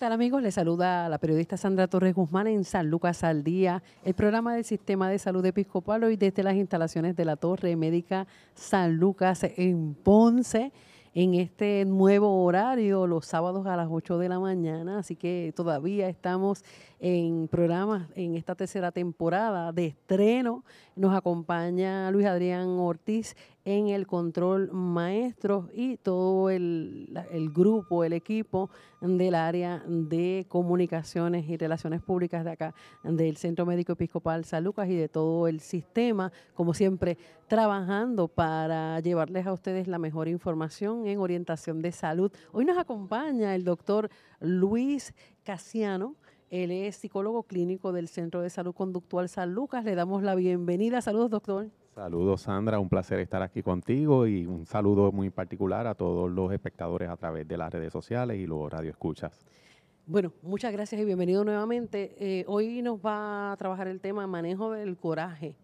tal amigos? Les saluda la periodista Sandra Torres Guzmán en San Lucas al Día, el programa del Sistema de Salud Episcopal hoy desde las instalaciones de la Torre Médica San Lucas en Ponce en este nuevo horario los sábados a las 8 de la mañana, así que todavía estamos en programas en esta tercera temporada de estreno. Nos acompaña Luis Adrián Ortiz en el control maestro y todo el, el, grupo, el equipo del área de comunicaciones y relaciones públicas de acá, del Centro Médico Episcopal San Lucas y de todo el sistema, como siempre, trabajando para llevarles a ustedes la mejor información en orientación de salud. Hoy nos acompaña el doctor Luis Casiano. Él es psicólogo clínico del Centro de Salud Conductual San Lucas. Le damos la bienvenida. Saludos, doctor. Saludos, Sandra. Un placer estar aquí contigo y un saludo muy particular a todos los espectadores a través de las redes sociales y los radioescuchas. Bueno, muchas gracias y bienvenido nuevamente. Eh, hoy nos va a trabajar el tema manejo del coraje.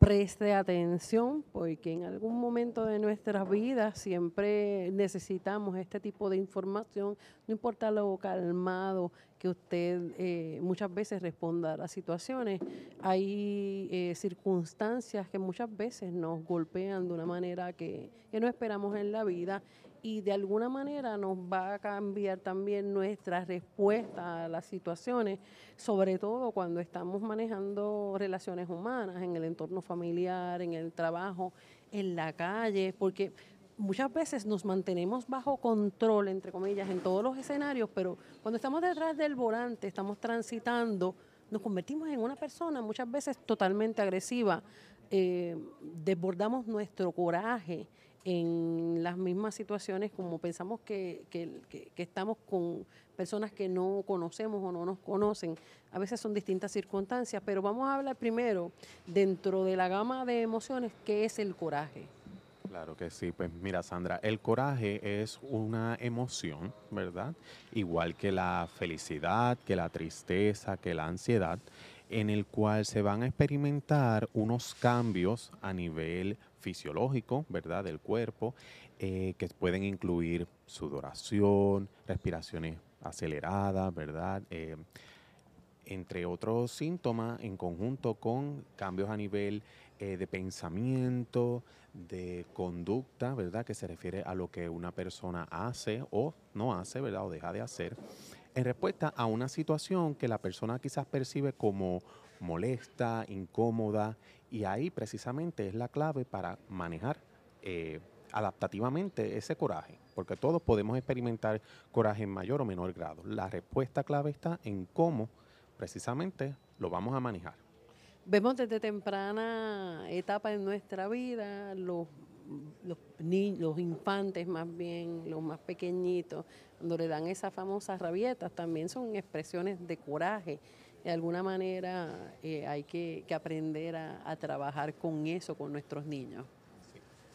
Preste atención porque en algún momento de nuestras vidas siempre necesitamos este tipo de información, no importa lo calmado que usted eh, muchas veces responda a las situaciones. Hay eh, circunstancias que muchas veces nos golpean de una manera que, que no esperamos en la vida y de alguna manera nos va a cambiar también nuestra respuesta a las situaciones, sobre todo cuando estamos manejando relaciones humanas en el entorno familiar, en el trabajo, en la calle, porque muchas veces nos mantenemos bajo control, entre comillas, en todos los escenarios, pero cuando estamos detrás del volante, estamos transitando, nos convertimos en una persona muchas veces totalmente agresiva, eh, desbordamos nuestro coraje en las mismas situaciones como pensamos que, que, que, estamos con personas que no conocemos o no nos conocen. A veces son distintas circunstancias, pero vamos a hablar primero dentro de la gama de emociones, ¿qué es el coraje? Claro que sí, pues mira Sandra, el coraje es una emoción, ¿verdad? Igual que la felicidad, que la tristeza, que la ansiedad, en el cual se van a experimentar unos cambios a nivel fisiológico, ¿verdad? Del cuerpo, eh, que pueden incluir sudoración, respiraciones aceleradas, ¿verdad? Eh, entre otros síntomas en conjunto con cambios a nivel eh, de pensamiento, de conducta, ¿verdad? Que se refiere a lo que una persona hace o no hace, ¿verdad? O deja de hacer, en respuesta a una situación que la persona quizás percibe como molesta, incómoda, y ahí precisamente es la clave para manejar eh, adaptativamente ese coraje, porque todos podemos experimentar coraje en mayor o menor grado. La respuesta clave está en cómo precisamente lo vamos a manejar. Vemos desde temprana etapa en nuestra vida los, los, los infantes más bien, los más pequeñitos, cuando le dan esas famosas rabietas, también son expresiones de coraje. De alguna manera eh, hay que, aprender a, trabajar con eso, con nuestros niños.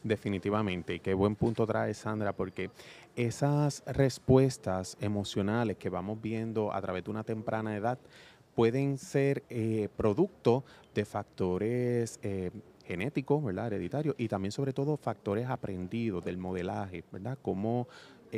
Definitivamente, y qué buen punto trae Sandra, porque esas respuestas emocionales que vamos viendo a través de una temprana edad pueden ser eh, producto de factores eh, genéticos, ¿verdad? Hereditarios, y también sobre todo factores aprendidos del modelaje, ¿verdad? Cómo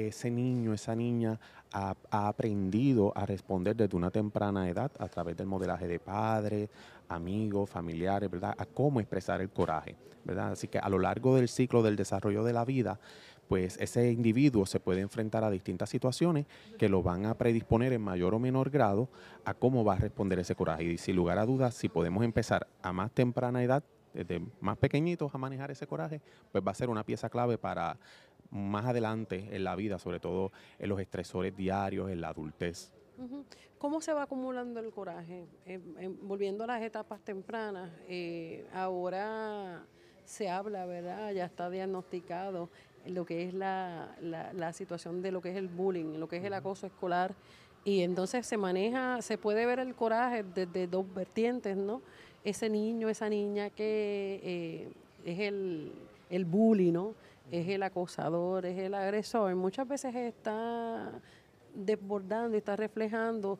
ese niño, esa niña ha, aprendido a responder desde una temprana edad a través del modelaje de padres, amigos, familiares, ¿verdad? A cómo expresar el coraje, ¿verdad? Así que a lo largo del ciclo del desarrollo de la vida, pues ese individuo se puede enfrentar a distintas situaciones que lo van a predisponer en mayor o menor grado a cómo va a responder ese coraje. Y sin lugar a dudas, si podemos empezar a más temprana edad, desde más pequeñitos a manejar ese coraje, pues va a ser una pieza clave para más adelante en la vida, sobre todo en los estresores diarios, en la adultez. ¿Cómo se va acumulando el coraje? Eh, eh, volviendo a las etapas tempranas, eh, ahora se habla, ¿verdad? Ya está diagnosticado lo que es la, la, situación de lo que es el bullying, lo que es el acoso escolar. Y entonces se maneja, se puede ver el coraje desde dos vertientes, ¿no? Ese niño, esa niña que es el, el bully, ¿no? Es el acosador, es el agresor. Muchas veces está desbordando y está reflejando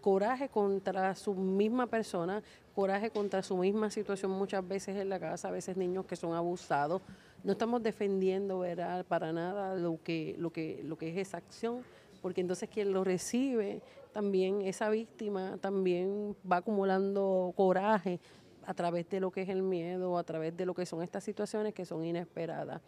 coraje contra su misma persona, coraje contra su misma situación muchas veces en la casa, a veces niños que son abusados. No estamos defendiendo para nada lo que, lo, que, lo que es esa acción, porque entonces quien lo recibe, también esa víctima también va acumulando coraje a través de lo que es el miedo, a través de lo que son estas situaciones que son inesperadas.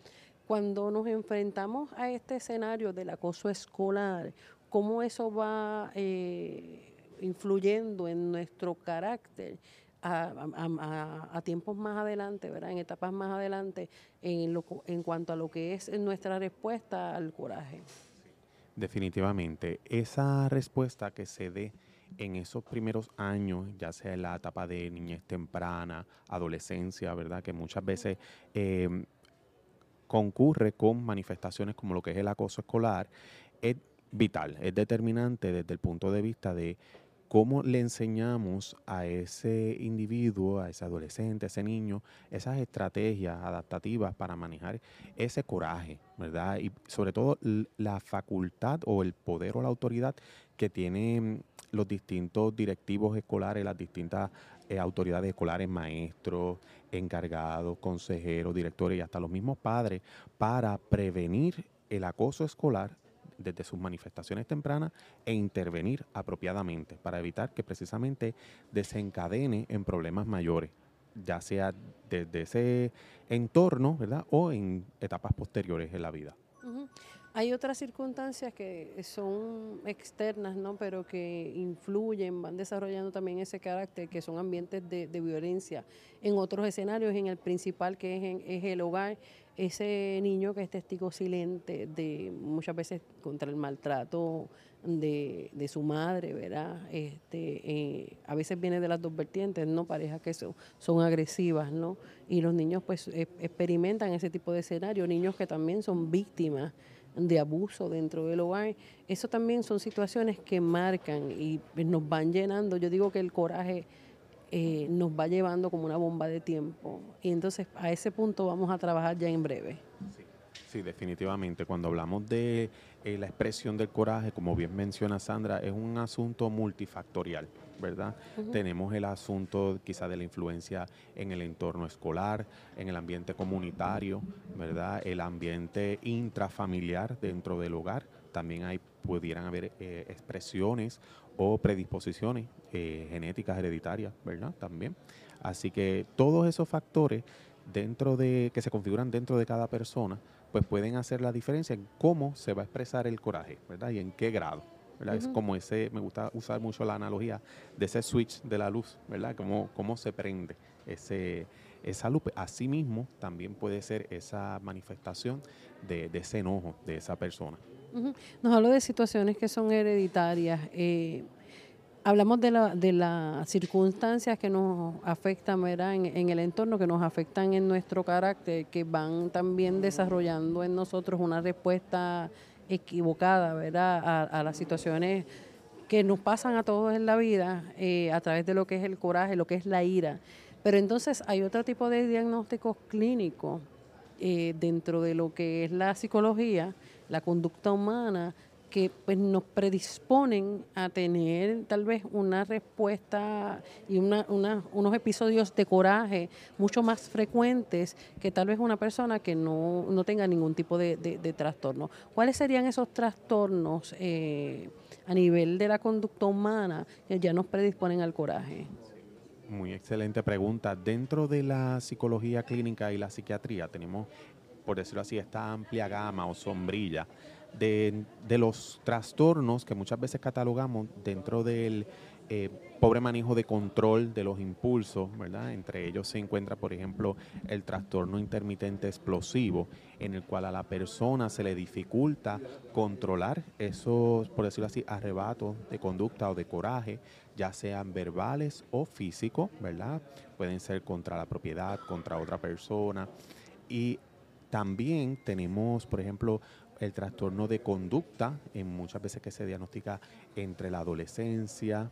Cuando nos enfrentamos a este escenario del acoso escolar, ¿cómo eso va eh, influyendo en nuestro carácter? A, tiempos más adelante, ¿verdad? en etapas más adelante, en, lo, en cuanto a lo que es nuestra respuesta al coraje. Definitivamente, esa respuesta que se dé en esos primeros años, ya sea en la etapa de niñez temprana, adolescencia, ¿verdad? Que muchas veces em, concurre con manifestaciones como lo que es el acoso escolar, es vital, es determinante desde el punto de vista de cómo le enseñamos a ese individuo, a ese adolescente, a ese niño, esas estrategias adaptativas para manejar ese coraje, ¿verdad? Y sobre todo la facultad o el poder o la autoridad que tienen los distintos directivos escolares, las distintas eh, autoridades escolares, maestros, encargados, consejeros, directores y hasta los mismos padres para prevenir el acoso escolar desde sus manifestaciones tempranas e intervenir apropiadamente para evitar que precisamente desencadene en problemas mayores, ya sea desde ese entorno, ¿verdad? O en etapas posteriores en la vida. Hay otras circunstancias que son externas, ¿no? Pero que influyen, van desarrollando también ese carácter, que son ambientes de, violencia. En otros escenarios, en el principal, que es, es el hogar, ese niño que es testigo silente de muchas veces contra el maltrato de, su madre, ¿verdad? Este, eh, a veces viene de las dos vertientes, ¿no? Parejas que son, son agresivas, ¿no? Y los niños pues e, experimentan ese tipo de escenario, niños que también son víctimas de abuso dentro del hogar. Eso también son situaciones que marcan y nos van llenando. Yo digo que el coraje eh, nos va llevando como una bomba de tiempo. Y entonces a ese punto vamos a trabajar ya en breve. Sí, definitivamente. Cuando hablamos de eh, la expresión del coraje, como bien menciona Sandra, es un asunto multifactorial, ¿verdad? Tenemos el asunto quizá de la influencia en el entorno escolar, en el ambiente comunitario, ¿verdad? El ambiente intrafamiliar dentro del hogar. También hay, pudieran haber eh, expresiones o predisposiciones eh, genéticas hereditarias, ¿verdad? También. Así que todos esos factores dentro de que se configuran dentro de cada persona pues pueden hacer la diferencia en cómo se va a expresar el coraje, ¿verdad? Y en qué grado. ¿Verdad? Es como ese, me gusta usar mucho la analogía de ese switch de la luz, ¿verdad? Cómo, cómo se prende ese, esa luz. Asimismo, también puede ser esa manifestación de, ese enojo de esa persona. Nos hablo de situaciones que son hereditarias. Eh, hablamos de, la, de las circunstancias que nos afectan ¿verdad? En, el entorno, que nos afectan en nuestro carácter, que van también desarrollando en nosotros una respuesta equivocada ¿verdad? A, las situaciones que nos pasan a todos en la vida eh, a través de lo que es el coraje, lo que es la ira. Pero entonces hay otro tipo de diagnósticos clínicos eh, dentro de lo que es la psicología, la conducta humana, que pues nos predisponen a tener tal vez una respuesta y una, unos episodios de coraje mucho más frecuentes que tal vez una persona que no, tenga ningún tipo de, trastorno. ¿Cuáles serían esos trastornos eh, a nivel de la conducta humana que ya nos predisponen al coraje? Muy excelente pregunta. Dentro de la psicología clínica y la psiquiatría tenemos, por decirlo así, esta amplia gama o sombrilla de, los trastornos que muchas veces catalogamos dentro del eh, pobre manejo de control de los impulsos, ¿verdad? Entre ellos se encuentra, por ejemplo, el trastorno intermitente explosivo, en el cual a la persona se le dificulta controlar esos, por decirlo así, arrebatos de conducta o de coraje, ya sean verbales o físicos, ¿verdad? Pueden ser contra la propiedad, contra otra persona. Y también tenemos, por ejemplo, el trastorno de conducta, en muchas veces que se diagnostica entre la adolescencia,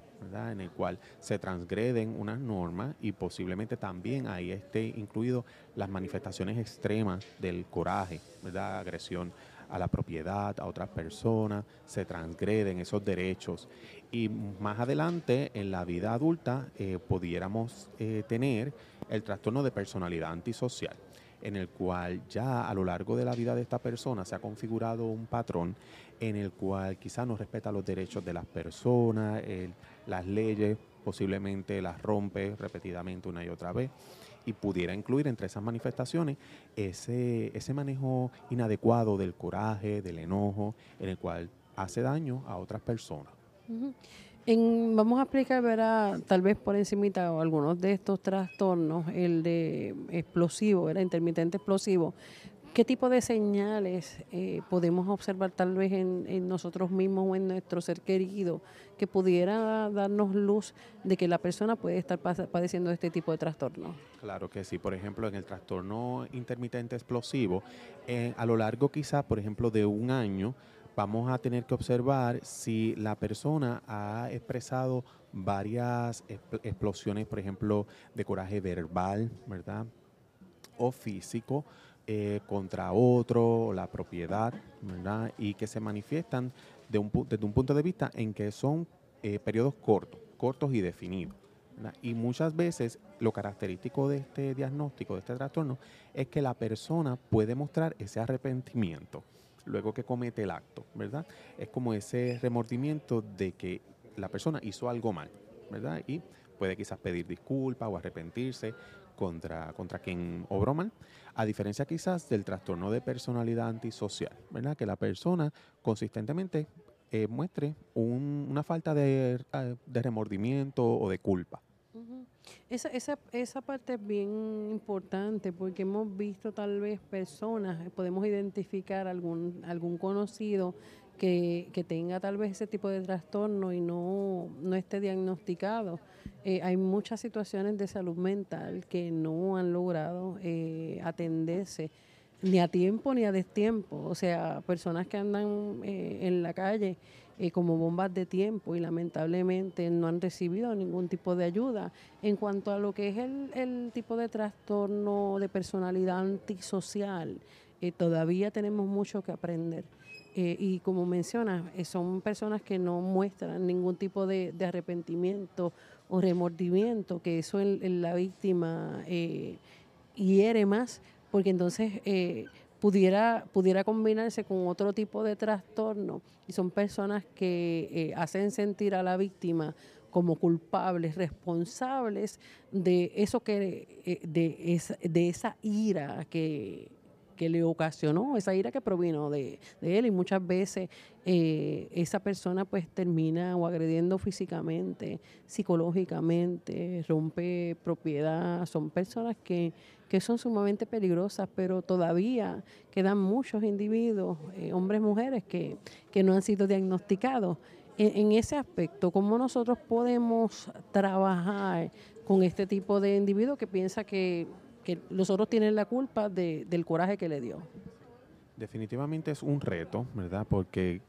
en el cual se transgreden unas normas y posiblemente también ahí esté incluido las manifestaciones extremas del coraje, agresión a la propiedad, a otras personas, se transgreden esos derechos. Y más adelante, en la vida adulta, eh, pudiéramos eh, tener el trastorno de personalidad antisocial en el cual ya a lo largo de la vida de esta persona se ha configurado un patrón en el cual quizás no respeta los derechos de las personas, las leyes, posiblemente las rompe repetidamente una y otra vez y pudiera incluir entre esas manifestaciones ese, ese manejo inadecuado del coraje, del enojo, en el cual hace daño a otras personas. Vamos a explicar, verá, tal vez por encimita algunos de estos trastornos, el de explosivo, era intermitente explosivo, ¿Qué tipo de señales eh, podemos observar tal vez en, nosotros mismos o en nuestro ser querido que pudiera darnos luz de que la persona puede estar padeciendo este tipo de trastorno? Claro que sí. Por ejemplo, en el trastorno intermitente explosivo, eh, a lo largo quizá, por ejemplo, de un año, vamos a tener que observar si la persona ha expresado varias explosiones, por ejemplo, de coraje verbal, ¿verdad? O físico eh, contra otro, la propiedad, ¿verdad? Y que se manifiestan de un, desde un punto de vista en que son eh, periodos cortos, cortos y definidos. Y muchas veces lo característico de este diagnóstico, de este trastorno, es que la persona puede mostrar ese arrepentimiento luego que comete el acto, ¿verdad? Es como ese remordimiento de que la persona hizo algo mal, ¿verdad? Y puede quizás pedir disculpas o arrepentirse contra, contra quien obró mal, a diferencia quizás del trastorno de personalidad antisocial, ¿verdad? Que la persona consistentemente eh, muestre una falta de, eh, de, remordimiento o de culpa. Esa, esa, esa parte es bien importante porque hemos visto tal vez personas, podemos identificar algún, algún conocido que, que, tenga tal vez ese tipo de trastorno y no, no esté diagnosticado. Eh, hay muchas situaciones de salud mental que no han logrado eh, atenderse ni a tiempo ni a destiempo. O sea, personas que andan eh, en la calle como bombas de tiempo y lamentablemente no han recibido ningún tipo de ayuda. En cuanto a lo que es el, el tipo de trastorno de personalidad antisocial, todavía tenemos mucho que aprender. Eh, y como menciona, eh, son personas que no muestran ningún tipo de, arrepentimiento o remordimiento, que eso en, la víctima eh, hiere más, porque entonces pudiera, pudiera combinarse con otro tipo de trastorno. Y son personas que hacen sentir a la víctima como culpables, responsables de eso que, de, de esa ira que que le ocasionó, esa ira que provino de, él y muchas veces eh, esa persona pues termina o agrediendo físicamente, psicológicamente, rompe propiedad, son personas que, son sumamente peligrosas, pero todavía quedan muchos individuos, eh, hombres, mujeres, que, que no han sido diagnosticados. En, ese aspecto, ¿cómo nosotros podemos trabajar con este tipo de individuos que piensa que que los otros tienen la culpa del coraje que le dio. Definitivamente es un reto, ¿verdad? Porque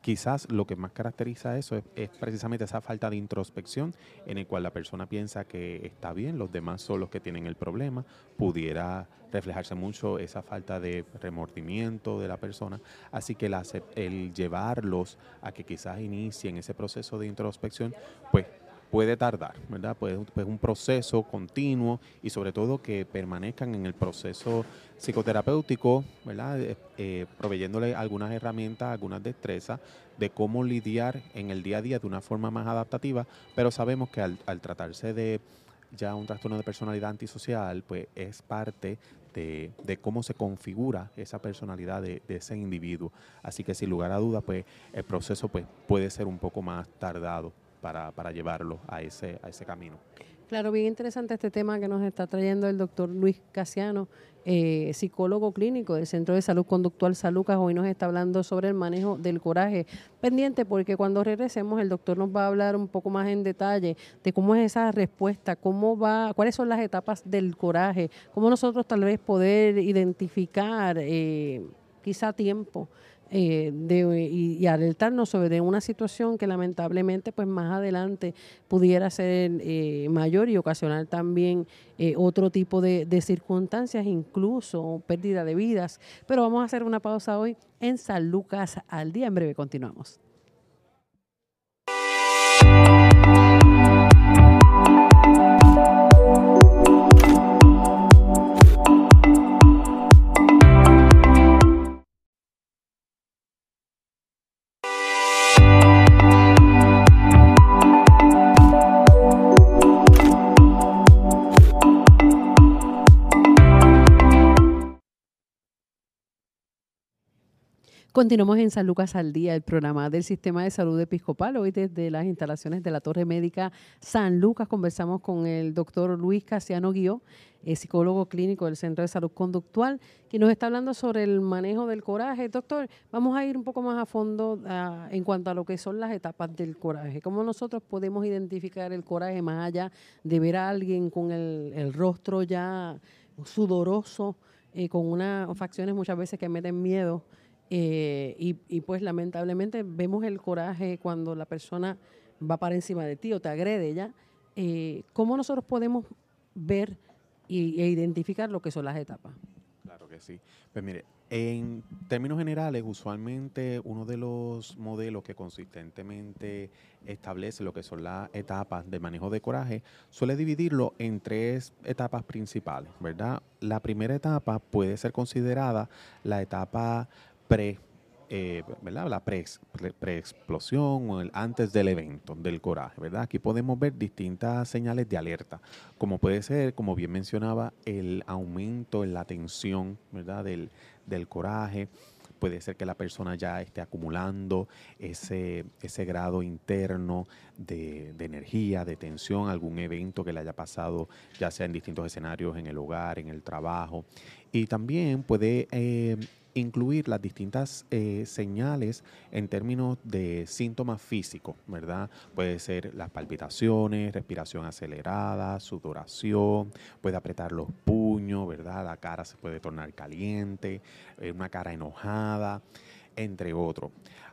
quizás lo que más caracteriza eso es, precisamente esa falta de introspección en el cual la persona piensa que está bien, los demás son los que tienen el problema, pudiera reflejarse mucho esa falta de remordimiento de la persona, así que el, el llevarlos a que quizás inicien ese proceso de introspección, pues puede tardar, ¿verdad? Pues, pues un proceso continuo y sobre todo que permanezcan en el proceso psicoterapéutico, ¿verdad? Eh, eh, proveyéndole algunas herramientas, algunas destrezas de cómo lidiar en el día a día de una forma más adaptativa, pero sabemos que al, tratarse de ya un trastorno de personalidad antisocial, pues es parte de, cómo se configura esa personalidad de, ese individuo. Así que sin lugar a dudas, pues el proceso pues, puede ser un poco más tardado para, para llevarlo a ese, camino. Claro, bien interesante este tema que nos está trayendo el doctor Luis Casiano, eh, psicólogo clínico del Centro de Salud Conductual Salucas. Hoy nos está hablando sobre el manejo del coraje. Pendiente porque cuando regresemos el doctor nos va a hablar un poco más en detalle de cómo es esa respuesta, cómo va, cuáles son las etapas del coraje, cómo nosotros tal vez poder identificar eh, quizá tiempo eh, de, y, alertarnos sobre una situación que lamentablemente pues más adelante pudiera ser eh, mayor y ocasionar también eh, otro tipo de, de, circunstancias, incluso pérdida de vidas. Pero vamos a hacer una pausa hoy en San Lucas al día. En breve continuamos. Continuamos en San Lucas al Día, el programa del Sistema de Salud Episcopal. Hoy desde las instalaciones de la Torre Médica San Lucas conversamos con el doctor Luis Casiano Guió, eh, psicólogo clínico del Centro de Salud Conductual, que nos está hablando sobre el manejo del coraje. Doctor, vamos a ir un poco más a fondo ah, en cuanto a lo que son las etapas del coraje. ¿Cómo nosotros podemos identificar el coraje más allá de ver a alguien con el, rostro ya sudoroso, eh, con unas facciones muchas veces que meten miedo? Eh, y, pues lamentablemente vemos el coraje cuando la persona va para encima de ti o te agrede ya. Eh, ¿Cómo nosotros podemos ver y, e identificar lo que son las etapas? Claro que sí. Pues mire, en términos generales, usualmente uno de los modelos que consistentemente establece lo que son las etapas de manejo de coraje suele dividirlo en tres etapas principales, ¿verdad? La primera etapa puede ser considerada la etapa pre, eh, ¿verdad? la pre-explosión o el antes del evento, del coraje. ¿verdad? Aquí podemos ver distintas señales de alerta, como puede ser, como bien mencionaba, el aumento en la tensión ¿verdad? Del, del coraje. Puede ser que la persona ya esté acumulando ese, ese grado interno de, energía, de tensión, algún evento que le haya pasado, ya sea en distintos escenarios, en el hogar, en el trabajo. Y también puede eh, incluir las distintas eh, señales en términos de síntomas físicos, ¿verdad? Puede ser las palpitaciones, respiración acelerada, sudoración, puede apretar los puños, ¿verdad? La cara se puede tornar caliente, eh, una cara enojada, entre otros.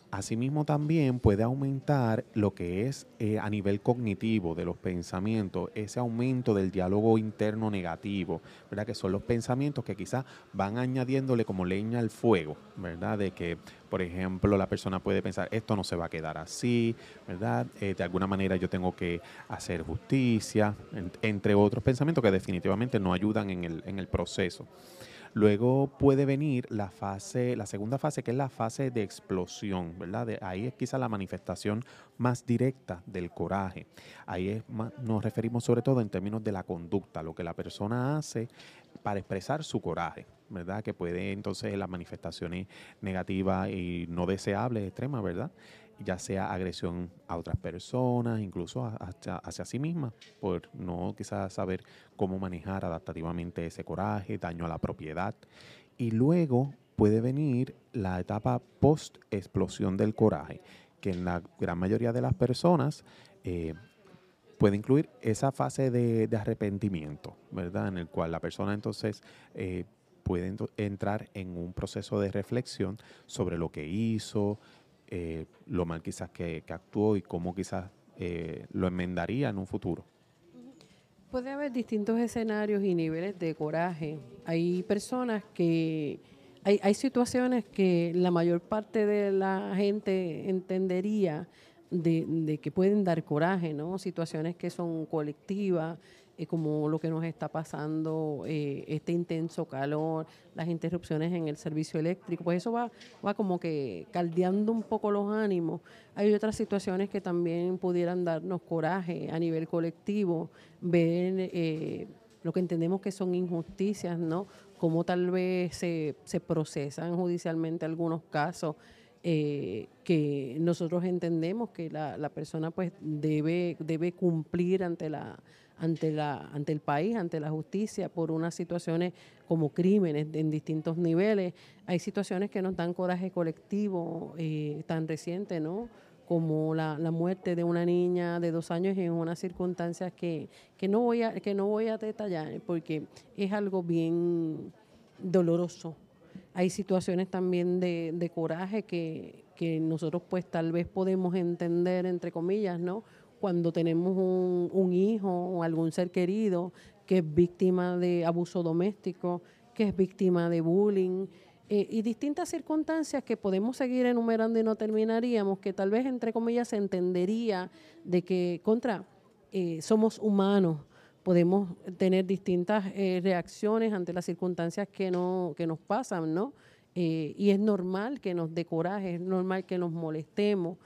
Asimismo también puede aumentar lo que es eh, a nivel cognitivo de los pensamientos, ese aumento del diálogo interno negativo, ¿verdad? Que son los pensamientos que quizás van añadiéndole como leña al fuego, ¿verdad? De que, por ejemplo, la persona puede pensar, esto no se va a quedar así, ¿verdad? Eh, de alguna manera yo tengo que hacer justicia, entre otros pensamientos que definitivamente no ayudan en el, en el proceso. Luego puede venir la fase, la segunda fase, que es la fase de explosión, ¿verdad? ahí es quizá la manifestación más directa del coraje. Ahí es nos referimos sobre todo en términos de la conducta, lo que la persona hace para expresar su coraje, ¿verdad? Que puede entonces las manifestaciones negativas y no deseables extremas, ¿verdad? Ya sea agresión a otras personas, incluso hacia, sí misma, por no quizás saber cómo manejar adaptativamente ese coraje, daño a la propiedad. Y luego puede venir la etapa post-explosión del coraje, que en la gran mayoría de las personas eh, puede incluir esa fase de, arrepentimiento, ¿verdad? En el cual la persona entonces eh, puede entrar en un proceso de reflexión sobre lo que hizo, eh, lo mal quizás que, actuó y cómo quizás eh, lo enmendaría en un futuro. Puede haber distintos escenarios y niveles de coraje. Hay personas que, hay, situaciones que la mayor parte de la gente entendería de, de, que pueden dar coraje, ¿no? Situaciones que son colectivas, eh, como lo que nos está pasando, eh, este intenso calor, las interrupciones en el servicio eléctrico, pues eso va, va como que caldeando un poco los ánimos. Hay otras situaciones que también pudieran darnos coraje a nivel colectivo, ver eh, lo que entendemos que son injusticias, ¿no? Cómo tal vez se, se procesan judicialmente algunos casos. que nosotros entendemos que la, la persona pues debe, debe cumplir ante la ante, la, ante el país, ante la justicia, por unas situaciones como crímenes en distintos niveles. Hay situaciones que nos dan coraje colectivo eh, tan reciente, ¿no? como la, la, muerte de una niña de dos años en unas circunstancias que, que, no voy a, que no voy a detallar porque es algo bien doloroso. Hay situaciones también de, de coraje que, que nosotros pues tal vez podemos entender, entre comillas, ¿no? Cuando tenemos un, hijo o algún ser querido que es víctima de abuso doméstico, que es víctima de bullying, eh, y distintas circunstancias que podemos seguir enumerando y no terminaríamos, que tal vez entre comillas se entendería de que contra eh, somos humanos, podemos tener distintas eh, reacciones ante las circunstancias que, no, que nos pasan, ¿no? y es normal que nos dé coraje, es normal que nos molestemos,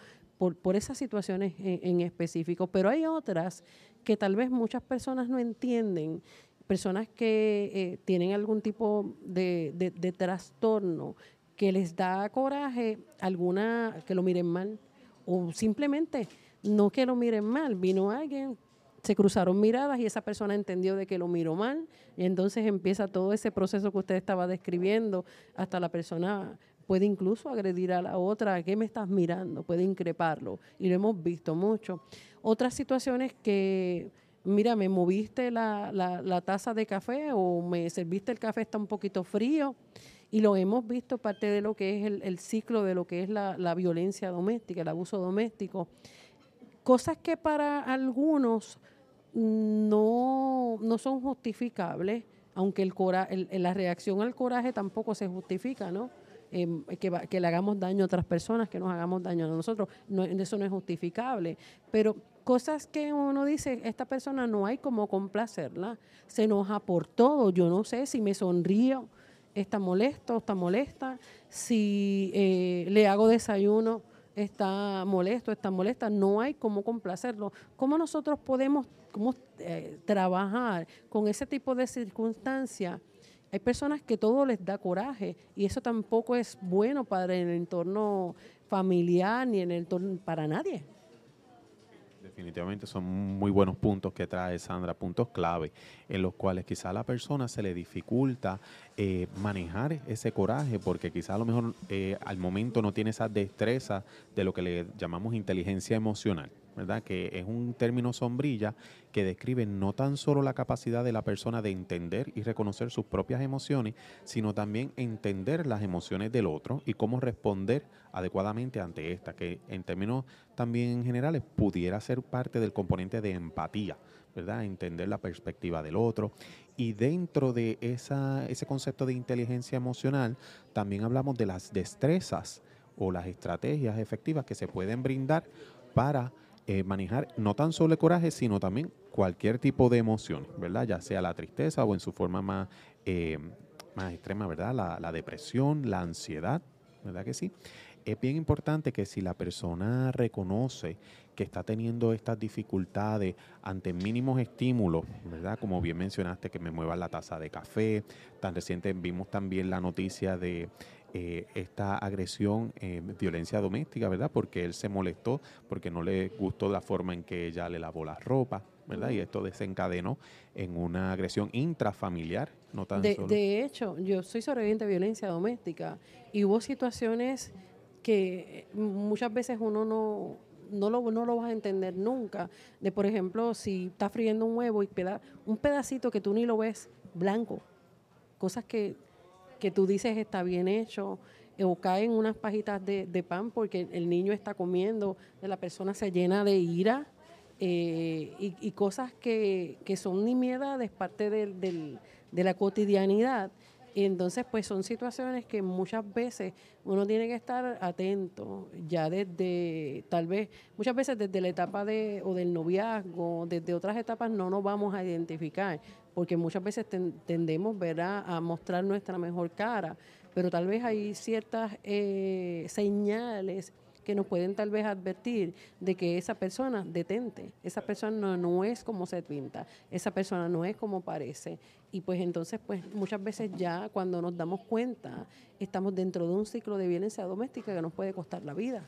por, esas situaciones en, específico, pero hay otras que tal vez muchas personas no entienden, personas que eh, tienen algún tipo de, trastorno que les da coraje alguna, que lo miren mal, o simplemente no que lo miren mal, vino alguien, se cruzaron miradas y esa persona entendió de que lo miró mal y entonces empieza todo ese proceso que usted estaba describiendo, hasta la persona puede incluso agredir a la otra, ¿qué me estás mirando? Puede increparlo y lo hemos visto mucho. Otras situaciones que, mira, me moviste la, la, taza de café o me serviste el café está un poquito frío y lo hemos visto parte de lo que es el, el ciclo de lo que es la, violencia doméstica, el abuso doméstico. Cosas que para algunos no, no son justificables, aunque el, cora, la reacción al coraje tampoco se justifica, ¿no? Em, que, le hagamos daño a otras personas, que nos hagamos daño a nosotros, no, eso no es justificable. Pero cosas que uno dice, esta persona no hay como complacerla, se enoja por todo, yo no sé si me sonrío, está molesto, está molesta, si eh, le hago desayuno, está molesto, está molesta, no hay cómo complacerlo. ¿Cómo nosotros podemos cómo, eh, trabajar con ese tipo de circunstancias? Hay personas que todo les da coraje y eso tampoco es bueno para el entorno familiar ni en el entorno para nadie. Definitivamente son muy buenos puntos que trae Sandra, puntos clave en los cuales quizá a la persona se le dificulta eh, manejar ese coraje porque quizá a lo mejor eh, al momento no tiene esa destreza de lo que le llamamos inteligencia emocional. ¿Verdad? Que es un término sombrilla que describe no tan solo la capacidad de la persona de entender y reconocer sus propias emociones, sino también entender las emociones del otro y cómo responder adecuadamente ante esta, que en términos también generales pudiera ser parte del componente de empatía, ¿verdad? Entender la perspectiva del otro. Y dentro de esa, ese concepto de inteligencia emocional, también hablamos de las destrezas o las estrategias efectivas que se pueden brindar para eh, manejar no tan solo el coraje, sino también cualquier tipo de emoción, ¿verdad? Ya sea la tristeza o en su forma más, eh, más extrema, ¿verdad? La, la, depresión, la ansiedad, ¿verdad que sí? Es bien importante que si la persona reconoce que está teniendo estas dificultades ante mínimos estímulos, ¿verdad? Como bien mencionaste, que me mueva la taza de café. Tan reciente vimos también la noticia de eh, esta agresión, eh, violencia doméstica, ¿verdad? Porque él se molestó, porque no le gustó la forma en que ella le lavó la ropa, ¿verdad? Y esto desencadenó en una agresión intrafamiliar, no tan de, De hecho, yo soy sobreviviente de violencia doméstica y hubo situaciones que muchas veces uno no, no lo, no lo vas a entender nunca. De, por ejemplo, si estás friendo un huevo y peda, un pedacito que tú ni lo ves blanco, cosas que que tú dices está bien hecho, eh, o caen unas pajitas de, pan porque el niño está comiendo, la persona se llena de ira eh, y, cosas que, que son nimiedades, parte de la cotidianidad. Y entonces, pues son situaciones que muchas veces uno tiene que estar atento, ya desde, tal vez, muchas veces desde la etapa de, o del noviazgo, desde otras etapas no nos vamos a identificar, porque muchas veces tendemos a mostrar nuestra mejor cara, pero tal vez hay ciertas eh, señales que nos pueden tal vez advertir de que esa persona detente, esa persona no, es como se pinta, esa persona no es como parece. Y pues entonces, pues muchas veces ya cuando nos damos cuenta, estamos dentro de un ciclo de violencia doméstica que nos puede costar la vida.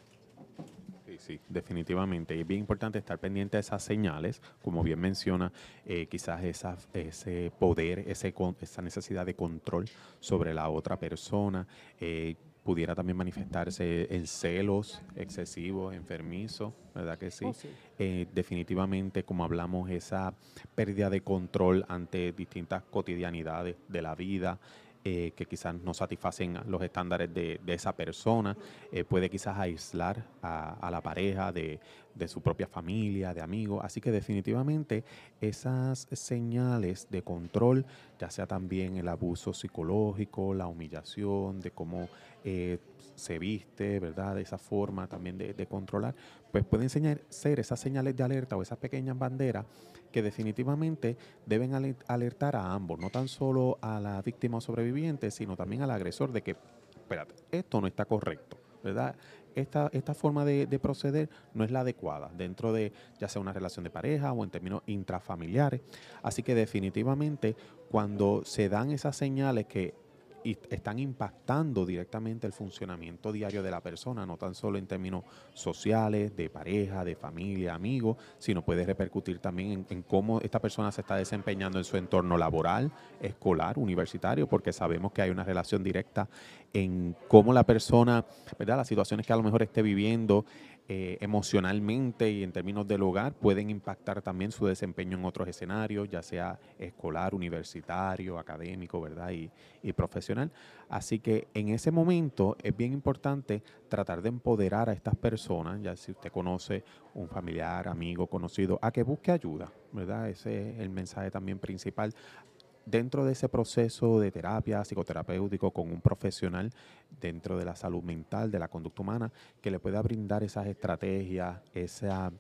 Sí, sí, definitivamente. Es bien importante estar pendiente de esas señales, como bien menciona, eh, quizás esa, ese poder, ese, esa necesidad de control sobre la otra persona. Eh, pudiera también manifestarse en celos excesivos, enfermizos, ¿verdad que sí? Oh, eh, definitivamente, como hablamos, esa pérdida de control ante distintas cotidianidades de la vida, eh, que quizás no satisfacen los estándares de, esa persona, eh, puede quizás aislar a, la pareja de, de, su propia familia, de amigos. Así que definitivamente esas señales de control, ya sea también el abuso psicológico, la humillación, de cómo eh, se viste, ¿verdad? De esa forma también de, controlar, pues pueden ser esas señales de alerta o esas pequeñas banderas que definitivamente deben alertar a ambos, no tan solo a la víctima o sobreviviente, sino también al agresor de que, espérate, esto no está correcto, ¿verdad? Esta, esta forma de, de, proceder no es la adecuada dentro de ya sea una relación de pareja o en términos intrafamiliares. Así que definitivamente cuando se dan esas señales que y están impactando directamente el funcionamiento diario de la persona, no tan solo en términos sociales, de pareja, de familia, amigos, sino puede repercutir también en, cómo esta persona se está desempeñando en su entorno laboral, escolar, universitario, porque sabemos que hay una relación directa en cómo la persona, ¿verdad? Las situaciones que a lo mejor esté viviendo, eh, emocionalmente y en términos del hogar pueden impactar también su desempeño en otros escenarios, ya sea escolar, universitario, académico, ¿verdad? Y, y profesional. Así que en ese momento es bien importante tratar de empoderar a estas personas, ya si usted conoce un familiar, amigo, conocido, a que busque ayuda, ¿verdad? Ese es el mensaje también principal dentro de ese proceso de terapia psicoterapéutico con un profesional dentro de la salud mental, de la conducta humana, que le pueda brindar esas estrategias, esa,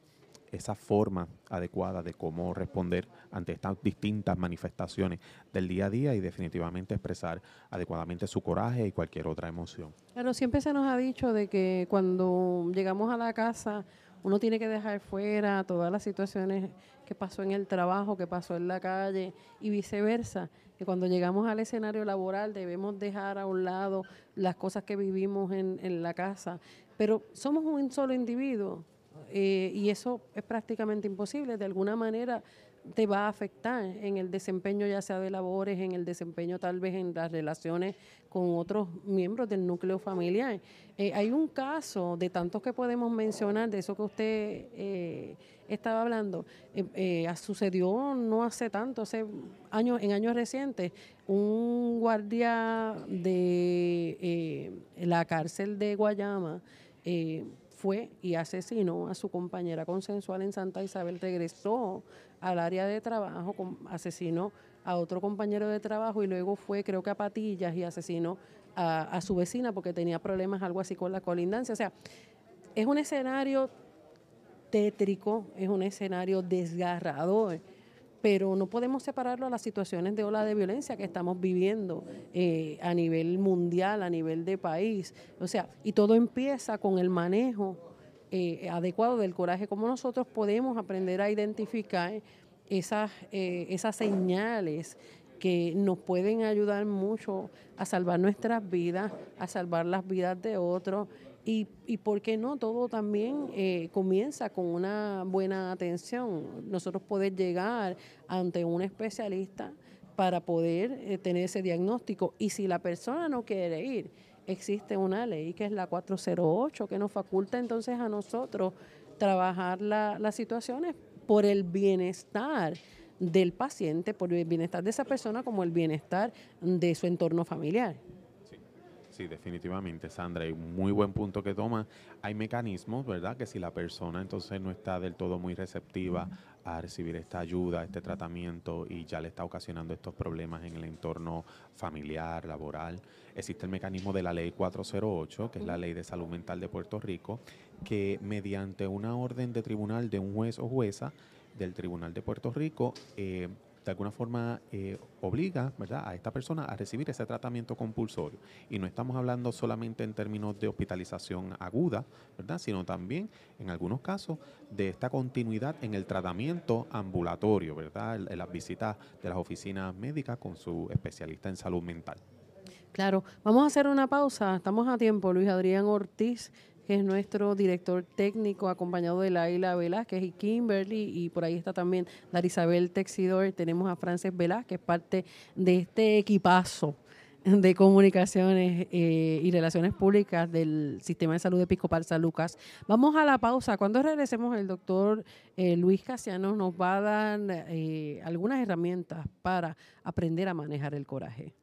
esa forma adecuada de cómo responder ante estas distintas manifestaciones del día a día y definitivamente expresar adecuadamente su coraje y cualquier otra emoción. Claro, siempre se nos ha dicho de que cuando llegamos a la casa uno tiene que dejar fuera todas las situaciones que pasó en el trabajo, que pasó en la calle y viceversa. Que cuando llegamos al escenario laboral debemos dejar a un lado las cosas que vivimos en, la casa. Pero somos un solo individuo eh, y eso es prácticamente imposible. De alguna manera te va a afectar en el desempeño ya sea de labores, en el desempeño tal vez en las relaciones con otros miembros del núcleo familiar. Eh, hay un caso de tantos que podemos mencionar, de eso que usted eh, estaba hablando, eh, sucedió no hace tanto, hace años, en años recientes, un guardia de la cárcel de Guayama fue y asesinó a su compañera consensual en Santa Isabel, regresó al área de trabajo, asesinó a otro compañero de trabajo y luego fue, creo que a Patillas y asesinó a, su vecina porque tenía problemas, algo así con la colindancia. O sea, es un escenario tétrico, es un escenario desgarrador pero no podemos separarlo a las situaciones de ola de violencia que estamos viviendo eh, a nivel mundial, a nivel de país. O sea, y todo empieza con el manejo eh, adecuado del coraje, cómo nosotros podemos aprender a identificar esas, eh, esas señales que nos pueden ayudar mucho a salvar nuestras vidas, a salvar las vidas de otros y, y por qué no, todo también eh, comienza con una buena atención. Nosotros poder llegar ante un especialista para poder tener ese diagnóstico. Y si la persona no quiere ir, existe una ley que es la 408 que nos faculta entonces a nosotros trabajar las situaciones por el bienestar del paciente, por el bienestar de esa persona como el bienestar de su entorno familiar. Sí, definitivamente, Sandra, y muy buen punto que toma. Hay mecanismos, ¿verdad? Que si la persona entonces no está del todo muy receptiva a recibir esta ayuda, este tratamiento y ya le está ocasionando estos problemas en el entorno familiar, laboral, existe el mecanismo de la ley 408, que es la ley de salud mental de Puerto Rico, que mediante una orden de tribunal de un juez o jueza del Tribunal de Puerto Rico, eh, de alguna forma eh, obliga ¿verdad? a esta persona a recibir ese tratamiento compulsorio. Y no estamos hablando solamente en términos de hospitalización aguda, ¿verdad? sino también en algunos casos de esta continuidad en el tratamiento ambulatorio, ¿verdad? en las visitas de las oficinas médicas con su especialista en salud mental. Claro, vamos a hacer una pausa, estamos a tiempo. Luis Adrián Ortiz que es nuestro director técnico, acompañado de Laila Velázquez y Kimberly, y por ahí está también Darisabel Texidor, tenemos a Frances Velázquez, parte de este equipazo de comunicaciones eh, y relaciones públicas del Sistema de Salud Episcopal San Lucas. Vamos a la pausa. Cuando regresemos, el doctor eh, Luis Casiano nos va a dar eh, algunas herramientas para aprender a manejar el coraje.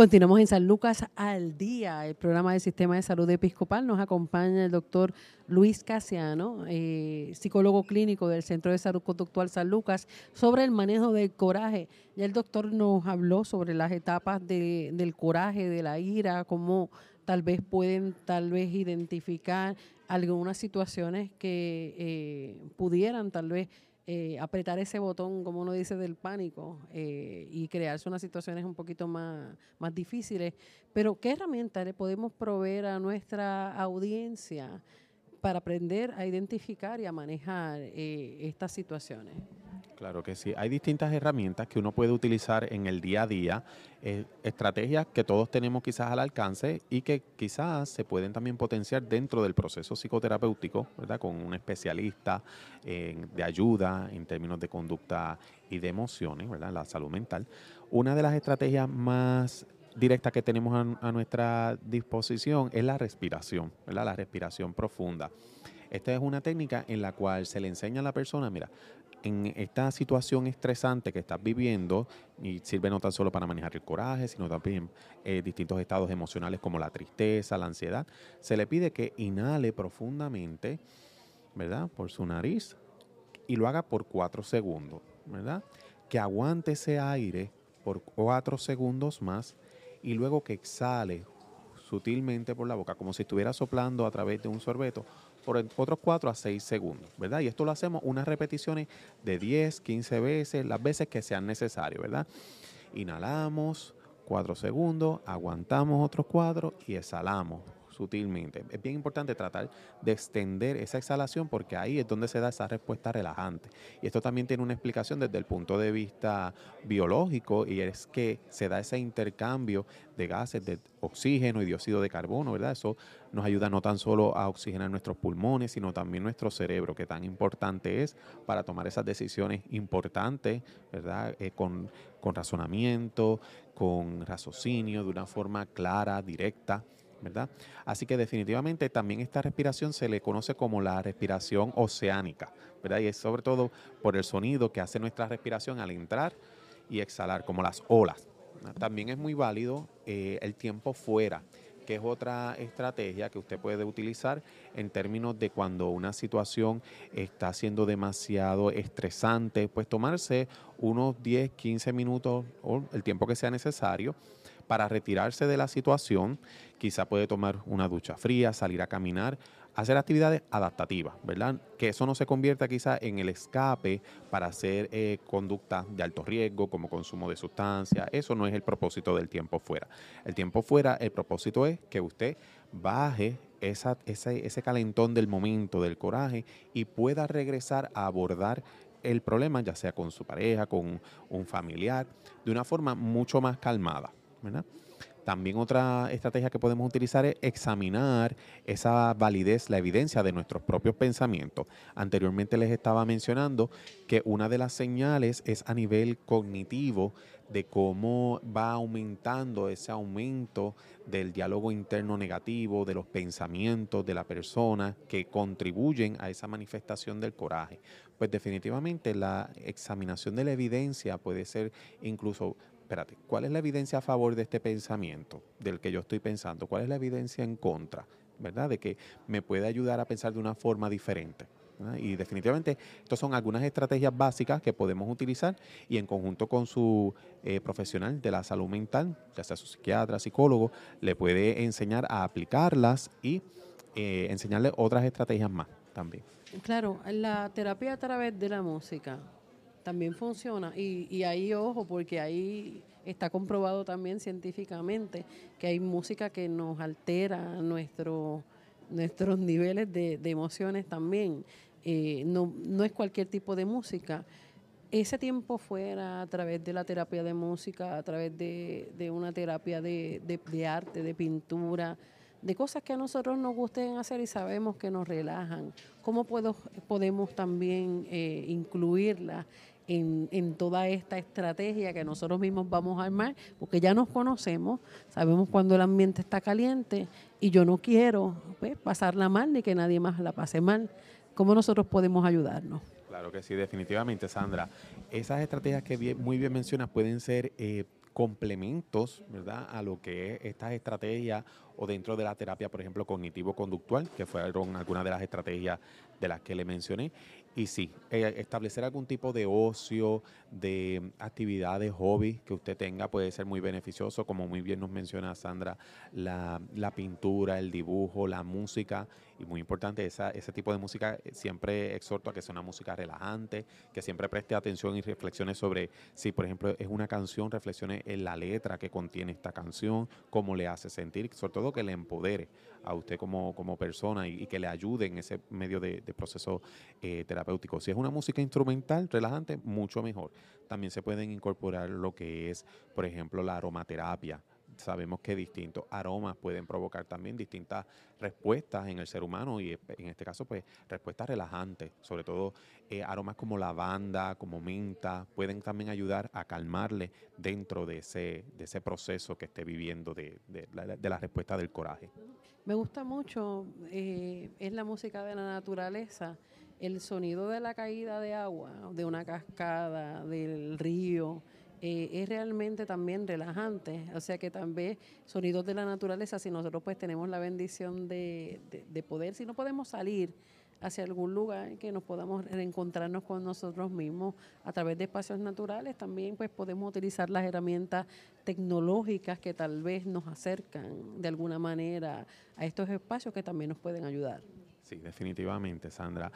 Continuamos en San Lucas al día, el programa del Sistema de Salud Episcopal. Nos acompaña el doctor Luis Casiano, eh, psicólogo clínico del Centro de Salud Conductual San Lucas, sobre el manejo del coraje. Ya el doctor nos habló sobre las etapas del coraje, de la ira, cómo tal vez pueden tal vez identificar algunas situaciones que eh, pudieran tal vez eh, apretar ese botón, como uno dice, del pánico eh, y crearse unas situaciones un poquito más, más difíciles. Pero, ¿qué herramientas le podemos proveer a nuestra audiencia para aprender a identificar y a manejar estas situaciones? Claro que sí. Hay distintas herramientas que uno puede utilizar en el día a día, eh, estrategias que todos tenemos quizás al alcance y que quizás se pueden también potenciar dentro del proceso psicoterapéutico, ¿verdad? Con un especialista de ayuda en términos de conducta y de emociones, ¿verdad? La salud mental. Una de las estrategias más directas que tenemos a, a nuestra disposición es la respiración, ¿verdad? La respiración profunda. Esta es una técnica en la cual se le enseña a la persona, mira, en esta situación estresante que estás viviendo, y sirve no tan solo para manejar el coraje, sino también eh, distintos estados emocionales como la tristeza, la ansiedad, se le pide que inhale profundamente, ¿verdad? Por su nariz y lo haga por cuatro segundos, ¿verdad? Que aguante ese aire por cuatro segundos más y luego que exhale sutilmente por la boca, como si estuviera soplando a través de un sorbeto por otros 4 a 6 segundos, ¿verdad? Y esto lo hacemos unas repeticiones de 10, 15 veces, las veces que sean necesarias, ¿verdad? Inhalamos 4 segundos, aguantamos otros 4 y exhalamos sutilmente. Es bien importante tratar de extender esa exhalación porque ahí es donde se da esa respuesta relajante. Y esto también tiene una explicación desde el punto de vista biológico y es que se da ese intercambio de gases de oxígeno y dióxido de carbono, ¿verdad? Eso nos ayuda no tan solo a oxigenar nuestros pulmones, sino también nuestro cerebro, que tan importante es para tomar esas decisiones importantes, ¿verdad? Eh, con, con razonamiento, con raciocinio, de una forma clara, directa. ¿Verdad? Así que definitivamente también esta respiración se le conoce como la respiración oceánica, ¿verdad? Y es sobre todo por el sonido que hace nuestra respiración al entrar y exhalar, como las olas. También es muy válido eh, el tiempo fuera, que es otra estrategia que usted puede utilizar en términos de cuando una situación está siendo demasiado estresante, pues tomarse unos 10, 15 minutos o el tiempo que sea necesario para retirarse de la situación, quizá puede tomar una ducha fría, salir a caminar, hacer actividades adaptativas, ¿verdad? Que eso no se convierta quizá en el escape para hacer eh, conducta de alto riesgo, como consumo de sustancias. Eso no es el propósito del tiempo fuera. El tiempo fuera, el propósito es que usted baje esa, ese, ese calentón del momento, del coraje, y pueda regresar a abordar el problema, ya sea con su pareja, con un familiar, de una forma mucho más calmada. También otra estrategia que podemos utilizar es examinar esa validez, la evidencia de nuestros propios pensamientos. Anteriormente les estaba mencionando que una de las señales es a nivel cognitivo de cómo va aumentando ese aumento del diálogo interno negativo, de los pensamientos de la persona que contribuyen a esa manifestación del coraje. Pues definitivamente la examinación de la evidencia puede ser incluso espérate, ¿cuál es la evidencia a favor de este pensamiento del que yo estoy pensando? ¿Cuál es la evidencia en contra? ¿Verdad? De que me puede ayudar a pensar de una forma diferente. Y definitivamente, estas son algunas estrategias básicas que podemos utilizar y en conjunto con su eh, profesional de la salud mental, ya sea su psiquiatra, psicólogo, le puede enseñar a aplicarlas y eh, enseñarle otras estrategias más también. Claro, la terapia a través de la música también funciona. Y, y ahí, ojo, porque ahí está comprobado también científicamente que hay música que nos altera nuestro, nuestros niveles de, emociones también. Eh, no, no es cualquier tipo de música. Ese tiempo fuera a través de la terapia de música, a través de, de una terapia de, de, arte, de pintura, de cosas que a nosotros nos gusten hacer y sabemos que nos relajan. ¿Cómo puedo, podemos también eh, incluirla en, toda esta estrategia que nosotros mismos vamos a armar, porque ya nos conocemos, sabemos cuando el ambiente está caliente y yo no quiero pues, pasarla mal ni que nadie más la pase mal. ¿Cómo nosotros podemos ayudarnos? Claro que sí, definitivamente, Sandra. Esas estrategias que muy bien mencionas pueden ser eh, complementos, ¿verdad? A lo que es estas estrategias o dentro de la terapia, por ejemplo, cognitivo-conductual, que fueron algunas de las estrategias de las que le mencioné. Y sí, eh, establecer algún tipo de ocio, de actividades, hobbies que usted tenga puede ser muy beneficioso, como muy bien nos menciona Sandra, la, la pintura, el dibujo, la música, y muy importante, esa, ese tipo de música eh, siempre exhorto a que sea una música relajante, que siempre preste atención y reflexiones sobre si, por ejemplo, es una canción, reflexione en la letra que contiene esta canción, cómo le hace sentir, sobre todo que le empodere a usted como, como persona y, que le ayude en ese medio de, proceso eh, terapéutico. Si es una música instrumental, relajante, mucho mejor. También se pueden incorporar lo que es, por ejemplo, la aromaterapia. Sabemos que distintos aromas pueden provocar también distintas respuestas en el ser humano y en este caso, pues, respuestas relajantes. Sobre todo eh, aromas como lavanda, como menta, pueden también ayudar a calmarle dentro de ese, de ese proceso que esté viviendo de, de, de la respuesta del coraje. Me gusta mucho, eh, es la música de la naturaleza, el sonido de la caída de agua, de una cascada, del río, eh, es realmente también relajante. O sea que también sonidos de la naturaleza, si nosotros pues tenemos la bendición de, de poder, si no podemos salir, hacia algún lugar que nos podamos reencontrarnos con nosotros mismos a través de espacios naturales. También pues podemos utilizar las herramientas tecnológicas que tal vez nos acercan de alguna manera a estos espacios que también nos pueden ayudar. Sí, definitivamente, Sandra.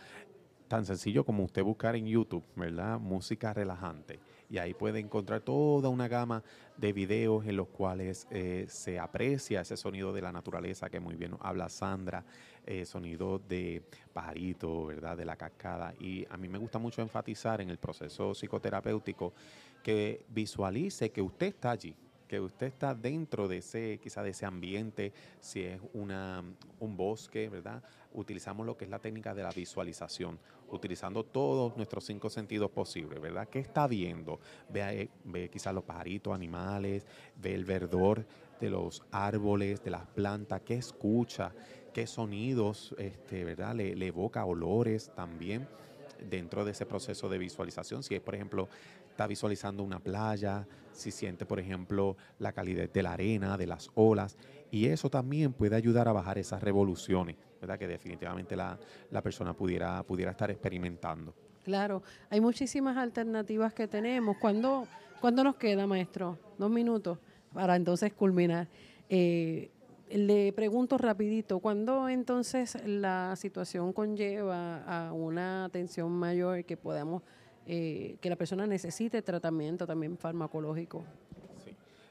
Tan sencillo como usted buscar en YouTube, ¿verdad? Música relajante y ahí puede encontrar toda una gama de videos en los cuales eh, se aprecia ese sonido de la naturaleza que muy bien habla Sandra, eh, sonido de pajarito, ¿verdad? De la cascada. Y a mí me gusta mucho enfatizar en el proceso psicoterapéutico que visualice que usted está allí, usted está dentro de ese, quizá de ese ambiente, si es una, un bosque, ¿verdad? Utilizamos lo que es la técnica de la visualización, utilizando todos nuestros cinco sentidos posibles, ¿verdad? ¿Qué está viendo? Ve, ve quizás los pajaritos, animales, ve el verdor de los árboles, de las plantas, qué escucha, qué sonidos, este, ¿verdad? Le, le evoca olores también dentro de ese proceso de visualización. Si es, por ejemplo, está visualizando una playa, si siente, por ejemplo, la calidez de la arena, de las olas, y eso también puede ayudar a bajar esas revoluciones, ¿verdad? Que definitivamente la, persona pudiera, pudiera estar experimentando. Claro, hay muchísimas alternativas que tenemos. ¿Cuándo, nos queda, maestro? Dos minutos para entonces culminar. Eh, le pregunto rapidito, ¿cuándo entonces la situación conlleva a una atención mayor que podamos eh, que la persona necesite tratamiento también farmacológico.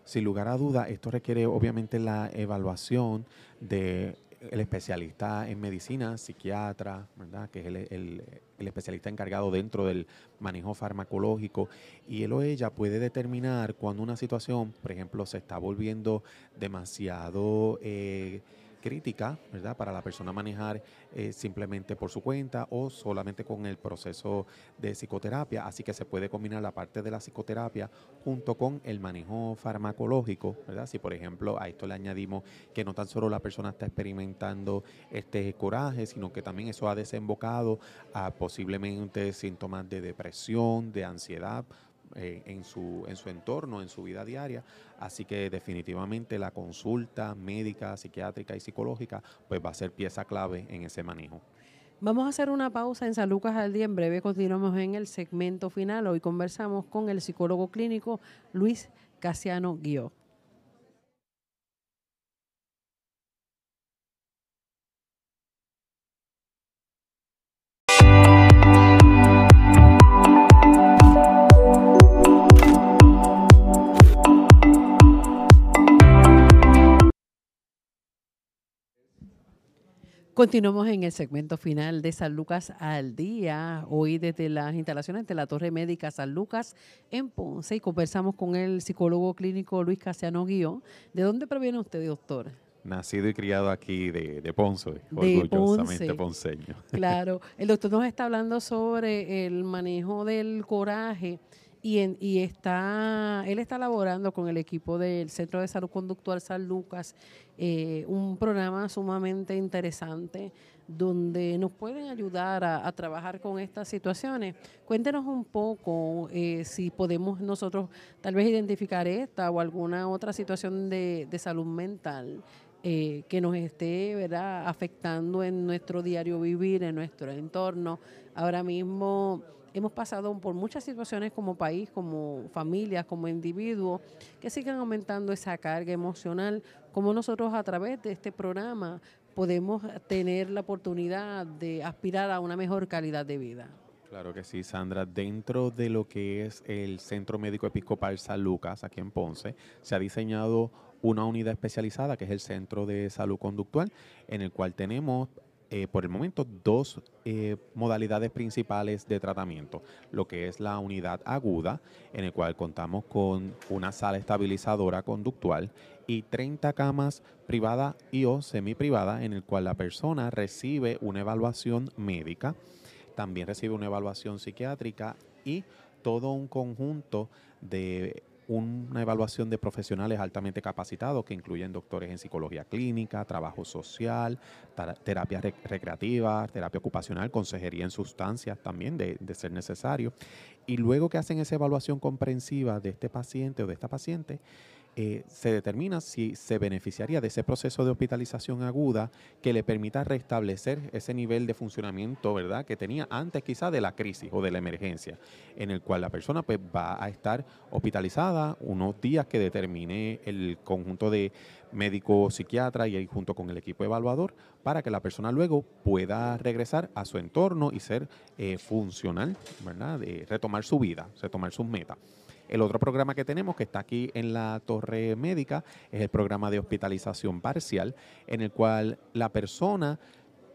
Sin lugar a duda, esto requiere obviamente la evaluación de el especialista en medicina, psiquiatra, ¿verdad? que es el, especialista encargado dentro del manejo farmacológico, y él o ella puede determinar cuando una situación, por ejemplo, se está volviendo demasiado eh, crítica, ¿verdad? Para la persona manejar eh, simplemente por su cuenta o solamente con el proceso de psicoterapia. Así que se puede combinar la parte de la psicoterapia junto con el manejo farmacológico, ¿verdad? Si por ejemplo a esto le añadimos que no tan solo la persona está experimentando este coraje, sino que también eso ha desembocado a posiblemente síntomas de depresión, de ansiedad, eh, en, su, en su entorno, en su vida diaria. Así que definitivamente la consulta médica, psiquiátrica y psicológica pues va a ser pieza clave en ese manejo. Vamos a hacer una pausa en San Lucas al día. En breve continuamos en el segmento final. Hoy conversamos con el psicólogo clínico Luis Casiano Guió. Continuamos en el segmento final de San Lucas al día, hoy desde las instalaciones de la Torre Médica San Lucas en Ponce y conversamos con el psicólogo clínico Luis Casiano Guió. ¿De dónde proviene usted, doctor? Nacido y criado aquí de, de Ponce, orgullosamente ponceño. Claro, el doctor nos está hablando sobre el manejo del coraje y, y está, él está laborando con el equipo del Centro de Salud Conductual San Lucas, eh, un programa sumamente interesante donde nos pueden ayudar a, trabajar con estas situaciones. Cuéntenos un poco eh, si podemos nosotros tal vez identificar esta o alguna otra situación de, de salud mental eh, que nos esté ¿verdad? afectando en nuestro diario vivir, en nuestro entorno. Ahora mismo hemos pasado por muchas situaciones como país, como familias, como individuos, que siguen aumentando esa carga emocional, como nosotros a través de este programa podemos tener la oportunidad de aspirar a una mejor calidad de vida. Claro que sí, Sandra. Dentro de lo que es el Centro Médico Episcopal San Lucas, aquí en Ponce, se ha diseñado una unidad especializada que es el Centro de Salud Conductual, en el cual tenemos eh, por el momento dos eh, modalidades principales de tratamiento, lo que es la unidad aguda, en el cual contamos con una sala estabilizadora conductual y 30 camas privadas y o semi privadas, en el cual la persona recibe una evaluación médica también recibe una evaluación psiquiátrica y todo un conjunto de una evaluación de profesionales altamente capacitados que incluyen doctores en psicología clínica, trabajo social, terapia recreativa, terapia ocupacional, consejería en sustancias también de, ser necesario. Y luego que hacen esa evaluación comprensiva de este paciente o de esta paciente, eh, se determina si se beneficiaría de ese proceso de hospitalización aguda que le permita restablecer ese nivel de funcionamiento, ¿verdad?, que tenía antes quizá de la crisis o de la emergencia, en el cual la persona pues, va a estar hospitalizada unos días que determine el conjunto de médico psiquiatra y junto con el equipo evaluador para que la persona luego pueda regresar a su entorno y ser eh, funcional, ¿verdad?, de retomar su vida, retomar sus metas. El otro programa que tenemos, que está aquí en la torre médica, es el programa de hospitalización parcial, en el cual la persona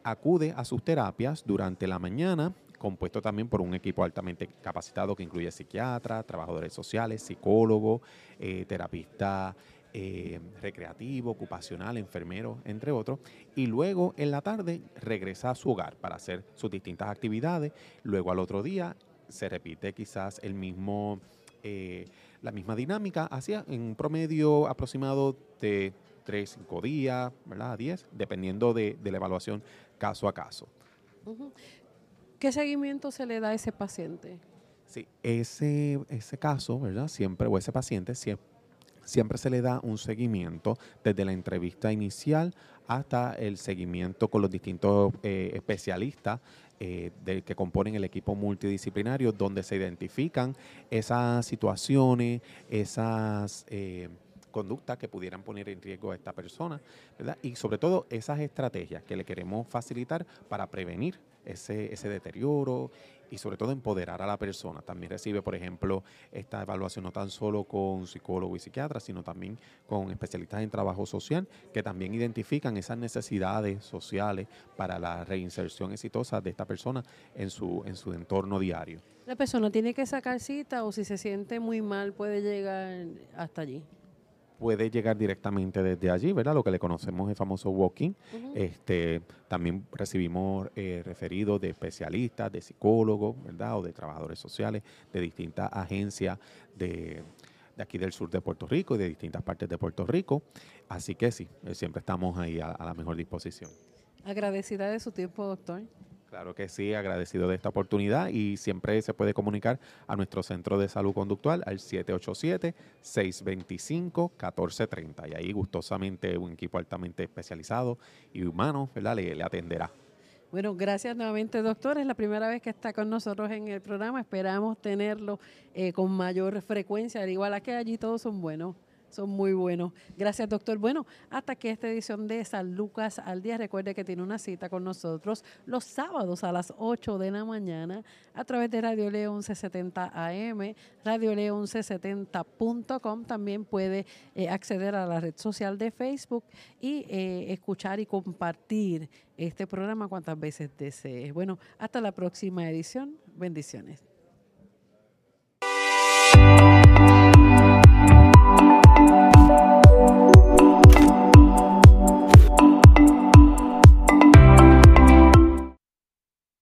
acude a sus terapias durante la mañana, compuesto también por un equipo altamente capacitado que incluye psiquiatras, trabajadores sociales, psicólogos, eh, terapista eh, recreativo, ocupacional, enfermero, entre otros. Y luego en la tarde regresa a su hogar para hacer sus distintas actividades. Luego al otro día se repite quizás el mismo eh, la misma dinámica hacía en un promedio aproximado de 3, 5 días, ¿verdad? A 10, dependiendo de, la evaluación caso a caso. ¿Qué seguimiento se le da a ese paciente? Sí, ese, ese caso, ¿verdad? Siempre, o ese paciente, siempre, siempre se le da un seguimiento desde la entrevista inicial hasta el seguimiento con los distintos eh, especialistas eh, que componen el equipo multidisciplinario, donde se identifican esas situaciones, esas eh, conductas que pudieran poner en riesgo a esta persona. Y sobre todo esas estrategias que le queremos facilitar para prevenir ese deterioro y sobre todo empoderar a la persona. También recibe, por ejemplo, esta evaluación no tan solo con psicólogo y psiquiatra, sino también con especialistas en trabajo social que también identifican esas necesidades sociales para la reinserción exitosa de esta persona en su, en su entorno diario. La persona tiene que sacar cita o si se siente muy mal puede llegar hasta allí puede llegar directamente desde allí, ¿verdad? Lo que le conocemos el famoso walking. este, también recibimos eh, referidos de especialistas, de psicólogos, ¿verdad? O de trabajadores sociales de distintas agencias de, aquí del sur de Puerto Rico y de distintas partes de Puerto Rico. Así que sí, eh, siempre estamos ahí a la mejor disposición. Agradecida de su tiempo, doctor. Claro que sí, agradecido de esta oportunidad y siempre se puede comunicar a nuestro centro de salud conductual al 787-625-1430 y ahí gustosamente un equipo altamente especializado y humano ¿verdad? Le, atenderá. Bueno, gracias nuevamente, doctor. Es la primera vez que está con nosotros en el programa. Esperamos tenerlo eh, con mayor frecuencia, al igual a que allí todos son buenos. Son muy buenos. Gracias, doctor. Bueno, hasta que esta edición de San Lucas al día, recuerde que tiene una cita con nosotros los sábados a las 8 de la mañana a través de Radio León 1170 AM, Radio León 1170.com. También puede eh, acceder a la red social de Facebook y eh, escuchar y compartir este programa cuantas veces desee. Bueno, hasta la próxima edición. Bendiciones.